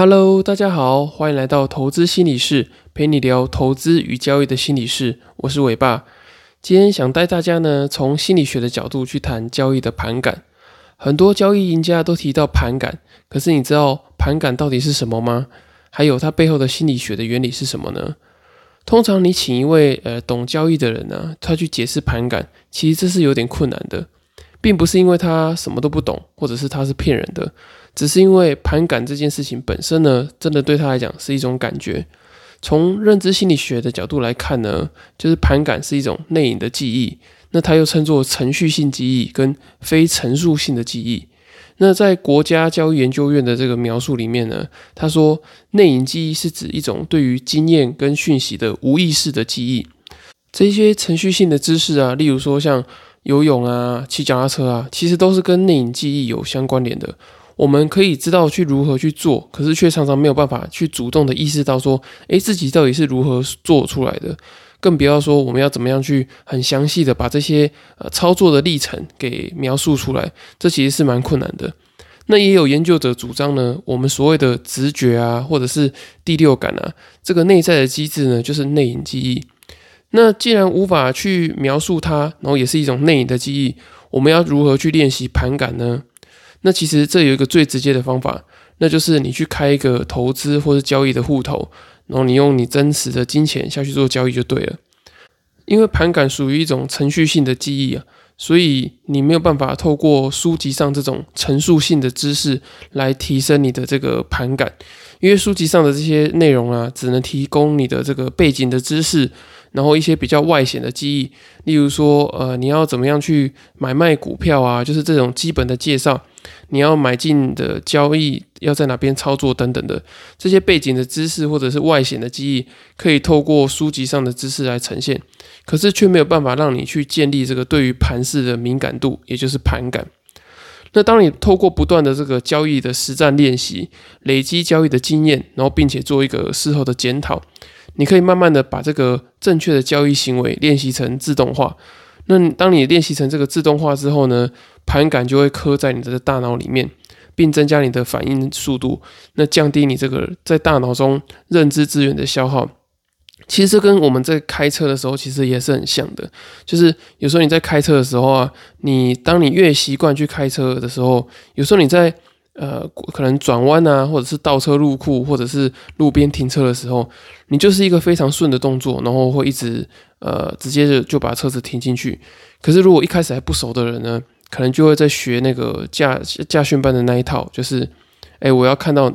Hello，大家好，欢迎来到投资心理室，陪你聊投资与交易的心理室。我是伟爸，今天想带大家呢从心理学的角度去谈交易的盘感。很多交易赢家都提到盘感，可是你知道盘感到底是什么吗？还有它背后的心理学的原理是什么呢？通常你请一位呃懂交易的人呢，他去解释盘感，其实这是有点困难的，并不是因为他什么都不懂，或者是他是骗人的。只是因为盘感这件事情本身呢，真的对他来讲是一种感觉。从认知心理学的角度来看呢，就是盘感是一种内隐的记忆，那它又称作程序性记忆跟非陈述性的记忆。那在国家教育研究院的这个描述里面呢，他说内隐记忆是指一种对于经验跟讯息的无意识的记忆。这些程序性的知识啊，例如说像游泳啊、骑脚踏车啊，其实都是跟内隐记忆有相关联的。我们可以知道去如何去做，可是却常常没有办法去主动的意识到说，诶，自己到底是如何做出来的，更不要说我们要怎么样去很详细的把这些呃操作的历程给描述出来，这其实是蛮困难的。那也有研究者主张呢，我们所谓的直觉啊，或者是第六感啊，这个内在的机制呢，就是内隐记忆。那既然无法去描述它，然后也是一种内隐的记忆，我们要如何去练习盘感呢？那其实这有一个最直接的方法，那就是你去开一个投资或者交易的户头，然后你用你真实的金钱下去做交易就对了。因为盘感属于一种程序性的记忆啊，所以你没有办法透过书籍上这种陈述性的知识来提升你的这个盘感，因为书籍上的这些内容啊，只能提供你的这个背景的知识。然后一些比较外显的记忆，例如说，呃，你要怎么样去买卖股票啊？就是这种基本的介绍，你要买进的交易要在哪边操作等等的这些背景的知识或者是外显的记忆，可以透过书籍上的知识来呈现，可是却没有办法让你去建立这个对于盘势的敏感度，也就是盘感。那当你透过不断的这个交易的实战练习，累积交易的经验，然后并且做一个事后的检讨。你可以慢慢的把这个正确的交易行为练习成自动化。那当你练习成这个自动化之后呢，盘感就会刻在你的大脑里面，并增加你的反应速度，那降低你这个在大脑中认知资源的消耗。其实跟我们在开车的时候其实也是很像的，就是有时候你在开车的时候啊，你当你越习惯去开车的时候，有时候你在。呃，可能转弯啊，或者是倒车入库，或者是路边停车的时候，你就是一个非常顺的动作，然后会一直呃直接就就把车子停进去。可是如果一开始还不熟的人呢，可能就会在学那个驾驾训班的那一套，就是哎，我要看到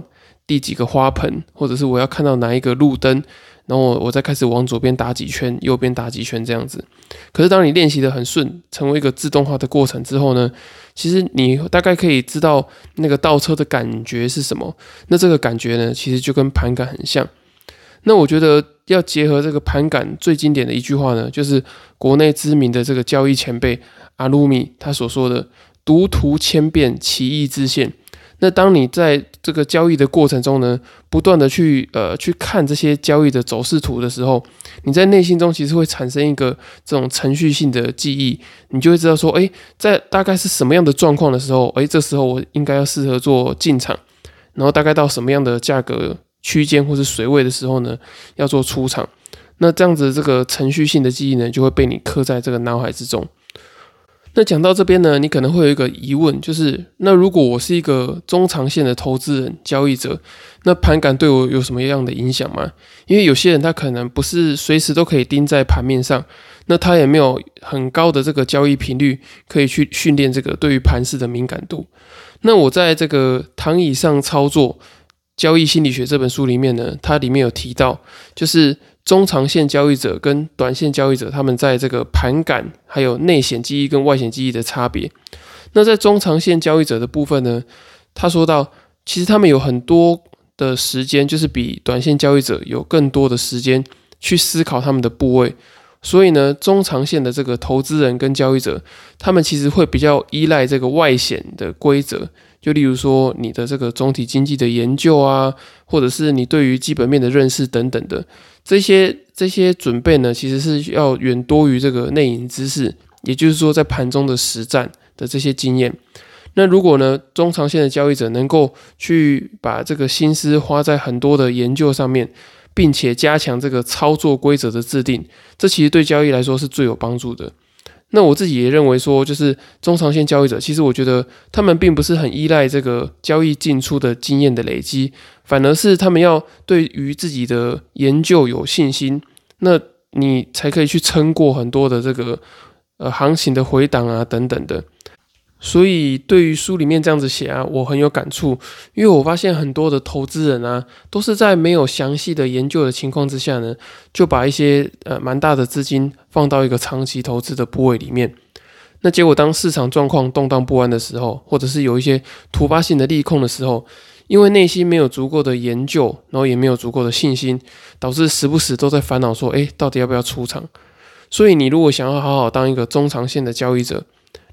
第几个花盆，或者是我要看到哪一个路灯。然后我我再开始往左边打几圈，右边打几圈这样子。可是当你练习的很顺，成为一个自动化的过程之后呢，其实你大概可以知道那个倒车的感觉是什么。那这个感觉呢，其实就跟盘感很像。那我觉得要结合这个盘感，最经典的一句话呢，就是国内知名的这个交易前辈阿鲁米他所说的“读图千遍，其义自现”。那当你在这个交易的过程中呢，不断的去呃去看这些交易的走势图的时候，你在内心中其实会产生一个这种程序性的记忆，你就会知道说，哎，在大概是什么样的状况的时候，哎，这时候我应该要适合做进场，然后大概到什么样的价格区间或是水位的时候呢，要做出场。那这样子这个程序性的记忆呢，就会被你刻在这个脑海之中。那讲到这边呢，你可能会有一个疑问，就是那如果我是一个中长线的投资人、交易者，那盘感对我有什么样的影响吗？因为有些人他可能不是随时都可以盯在盘面上，那他也没有很高的这个交易频率可以去训练这个对于盘势的敏感度。那我在这个躺椅上操作交易心理学这本书里面呢，它里面有提到，就是。中长线交易者跟短线交易者，他们在这个盘感还有内显记忆跟外显记忆的差别。那在中长线交易者的部分呢，他说到，其实他们有很多的时间，就是比短线交易者有更多的时间去思考他们的部位。所以呢，中长线的这个投资人跟交易者，他们其实会比较依赖这个外显的规则。就例如说，你的这个总体经济的研究啊，或者是你对于基本面的认识等等的这些这些准备呢，其实是要远多于这个内隐知识。也就是说，在盘中的实战的这些经验。那如果呢，中长线的交易者能够去把这个心思花在很多的研究上面，并且加强这个操作规则的制定，这其实对交易来说是最有帮助的。那我自己也认为说，就是中长线交易者，其实我觉得他们并不是很依赖这个交易进出的经验的累积，反而是他们要对于自己的研究有信心，那你才可以去撑过很多的这个呃行情的回档啊等等的。所以，对于书里面这样子写啊，我很有感触，因为我发现很多的投资人啊，都是在没有详细的研究的情况之下呢，就把一些呃蛮大的资金放到一个长期投资的部位里面。那结果，当市场状况动荡不安的时候，或者是有一些突发性的利空的时候，因为内心没有足够的研究，然后也没有足够的信心，导致时不时都在烦恼说，诶，到底要不要出场？所以，你如果想要好好当一个中长线的交易者，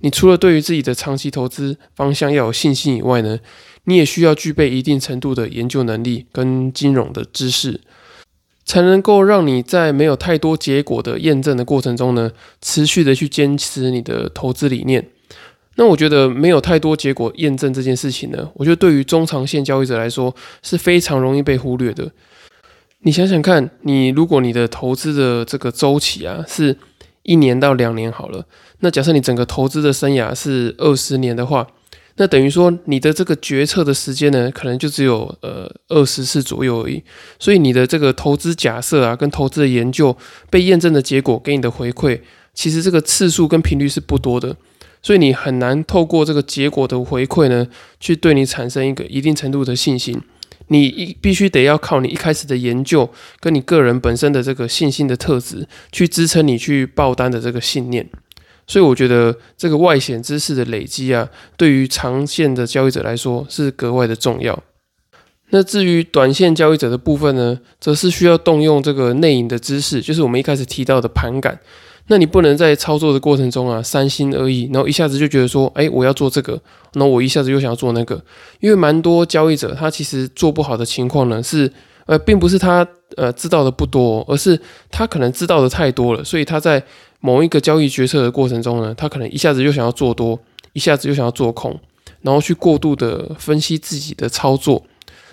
你除了对于自己的长期投资方向要有信心以外呢，你也需要具备一定程度的研究能力跟金融的知识，才能够让你在没有太多结果的验证的过程中呢，持续的去坚持你的投资理念。那我觉得没有太多结果验证这件事情呢，我觉得对于中长线交易者来说是非常容易被忽略的。你想想看，你如果你的投资的这个周期啊是。一年到两年好了，那假设你整个投资的生涯是二十年的话，那等于说你的这个决策的时间呢，可能就只有呃二十次左右而已。所以你的这个投资假设啊，跟投资的研究被验证的结果给你的回馈，其实这个次数跟频率是不多的。所以你很难透过这个结果的回馈呢，去对你产生一个一定程度的信心。你一必须得要靠你一开始的研究，跟你个人本身的这个信心的特质，去支撑你去爆单的这个信念。所以我觉得这个外显知识的累积啊，对于长线的交易者来说是格外的重要。那至于短线交易者的部分呢，则是需要动用这个内隐的知识，就是我们一开始提到的盘感。那你不能在操作的过程中啊，三心二意，然后一下子就觉得说，哎，我要做这个，那我一下子又想要做那个。因为蛮多交易者他其实做不好的情况呢，是呃，并不是他呃知道的不多，而是他可能知道的太多了，所以他在某一个交易决策的过程中呢，他可能一下子又想要做多，一下子又想要做空，然后去过度的分析自己的操作，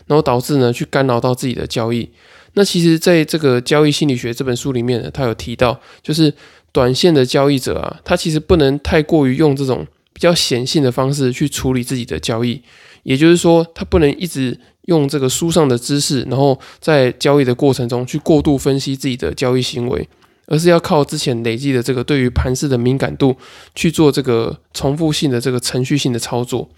然后导致呢去干扰到自己的交易。那其实，在这个交易心理学这本书里面呢，他有提到，就是。短线的交易者啊，他其实不能太过于用这种比较显性的方式去处理自己的交易，也就是说，他不能一直用这个书上的知识，然后在交易的过程中去过度分析自己的交易行为，而是要靠之前累积的这个对于盘势的敏感度去做这个重复性的这个程序性的操作。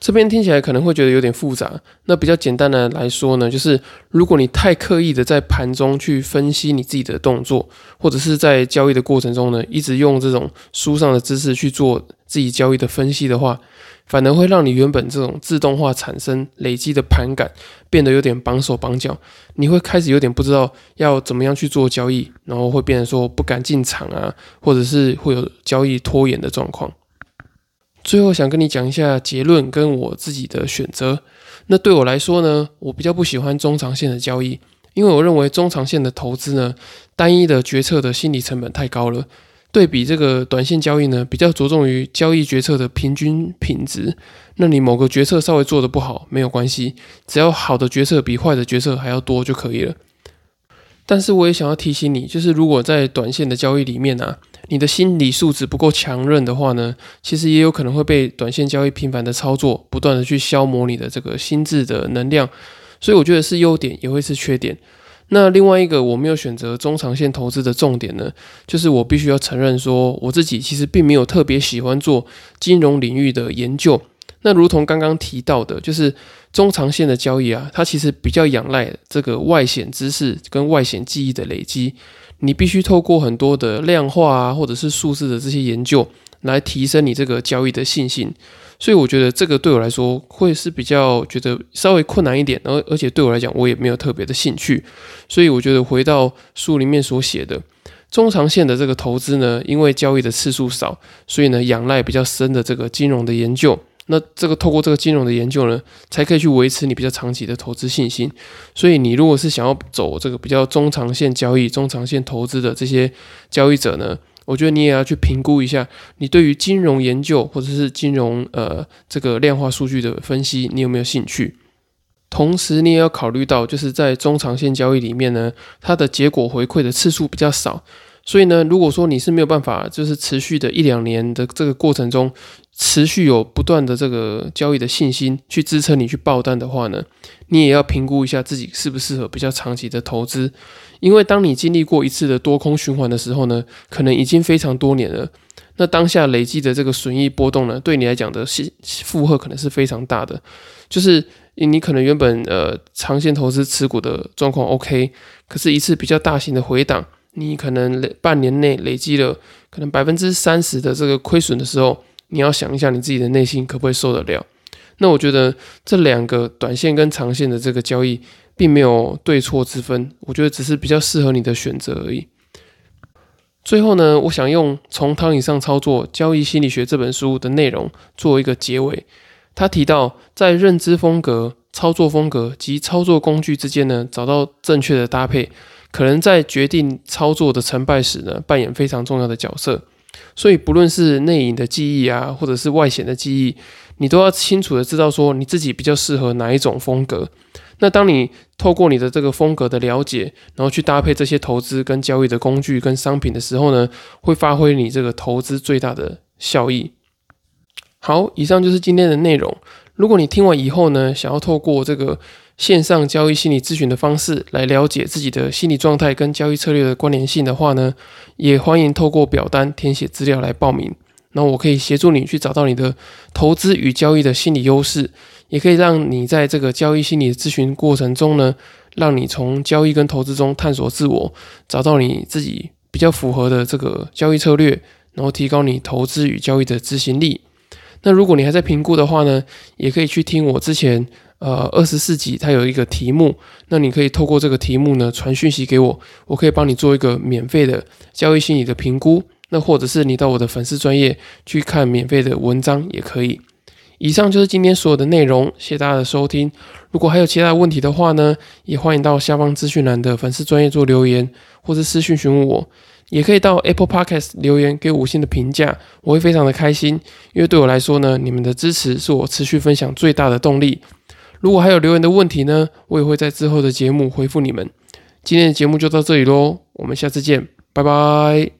这边听起来可能会觉得有点复杂。那比较简单的来说呢，就是如果你太刻意的在盘中去分析你自己的动作，或者是在交易的过程中呢，一直用这种书上的知识去做自己交易的分析的话，反而会让你原本这种自动化产生累积的盘感变得有点绑手绑脚。你会开始有点不知道要怎么样去做交易，然后会变得说不敢进场啊，或者是会有交易拖延的状况。最后想跟你讲一下结论跟我自己的选择。那对我来说呢，我比较不喜欢中长线的交易，因为我认为中长线的投资呢，单一的决策的心理成本太高了。对比这个短线交易呢，比较着重于交易决策的平均品质。那你某个决策稍微做的不好没有关系，只要好的决策比坏的决策还要多就可以了。但是我也想要提醒你，就是如果在短线的交易里面呢，你的心理素质不够强韧的话呢，其实也有可能会被短线交易频繁的操作，不断的去消磨你的这个心智的能量。所以我觉得是优点，也会是缺点。那另外一个我没有选择中长线投资的重点呢，就是我必须要承认说，我自己其实并没有特别喜欢做金融领域的研究。那如同刚刚提到的，就是中长线的交易啊，它其实比较仰赖这个外显知识跟外显记忆的累积。你必须透过很多的量化啊，或者是数字的这些研究，来提升你这个交易的信心。所以我觉得这个对我来说会是比较觉得稍微困难一点，而而且对我来讲，我也没有特别的兴趣。所以我觉得回到书里面所写的中长线的这个投资呢，因为交易的次数少，所以呢仰赖比较深的这个金融的研究。那这个透过这个金融的研究呢，才可以去维持你比较长期的投资信心。所以你如果是想要走这个比较中长线交易、中长线投资的这些交易者呢，我觉得你也要去评估一下，你对于金融研究或者是金融呃这个量化数据的分析，你有没有兴趣？同时，你也要考虑到，就是在中长线交易里面呢，它的结果回馈的次数比较少。所以呢，如果说你是没有办法，就是持续的一两年的这个过程中，持续有不断的这个交易的信心去支撑你去爆单的话呢，你也要评估一下自己适不适合比较长期的投资。因为当你经历过一次的多空循环的时候呢，可能已经非常多年了。那当下累积的这个损益波动呢，对你来讲的负负荷可能是非常大的。就是你可能原本呃长线投资持股的状况 OK，可是一次比较大型的回档。你可能累半年内累积了可能百分之三十的这个亏损的时候，你要想一下你自己的内心可不可以受得了？那我觉得这两个短线跟长线的这个交易并没有对错之分，我觉得只是比较适合你的选择而已。最后呢，我想用《从汤以上操作交易心理学》这本书的内容做一个结尾。他提到，在认知风格、操作风格及操作工具之间呢，找到正确的搭配。可能在决定操作的成败时呢，扮演非常重要的角色。所以，不论是内隐的记忆啊，或者是外显的记忆，你都要清楚的知道说你自己比较适合哪一种风格。那当你透过你的这个风格的了解，然后去搭配这些投资跟交易的工具跟商品的时候呢，会发挥你这个投资最大的效益。好，以上就是今天的内容。如果你听完以后呢，想要透过这个。线上交易心理咨询的方式来了解自己的心理状态跟交易策略的关联性的话呢，也欢迎透过表单填写资料来报名。那我可以协助你去找到你的投资与交易的心理优势，也可以让你在这个交易心理咨询过程中呢，让你从交易跟投资中探索自我，找到你自己比较符合的这个交易策略，然后提高你投资与交易的执行力。那如果你还在评估的话呢，也可以去听我之前。呃，二十四集它有一个题目，那你可以透过这个题目呢传讯息给我，我可以帮你做一个免费的交易心理的评估，那或者是你到我的粉丝专业去看免费的文章也可以。以上就是今天所有的内容，谢谢大家的收听。如果还有其他问题的话呢，也欢迎到下方资讯栏的粉丝专业做留言，或者私讯询问我，也可以到 Apple Podcast 留言给五星的评价，我会非常的开心，因为对我来说呢，你们的支持是我持续分享最大的动力。如果还有留言的问题呢，我也会在之后的节目回复你们。今天的节目就到这里喽，我们下次见，拜拜。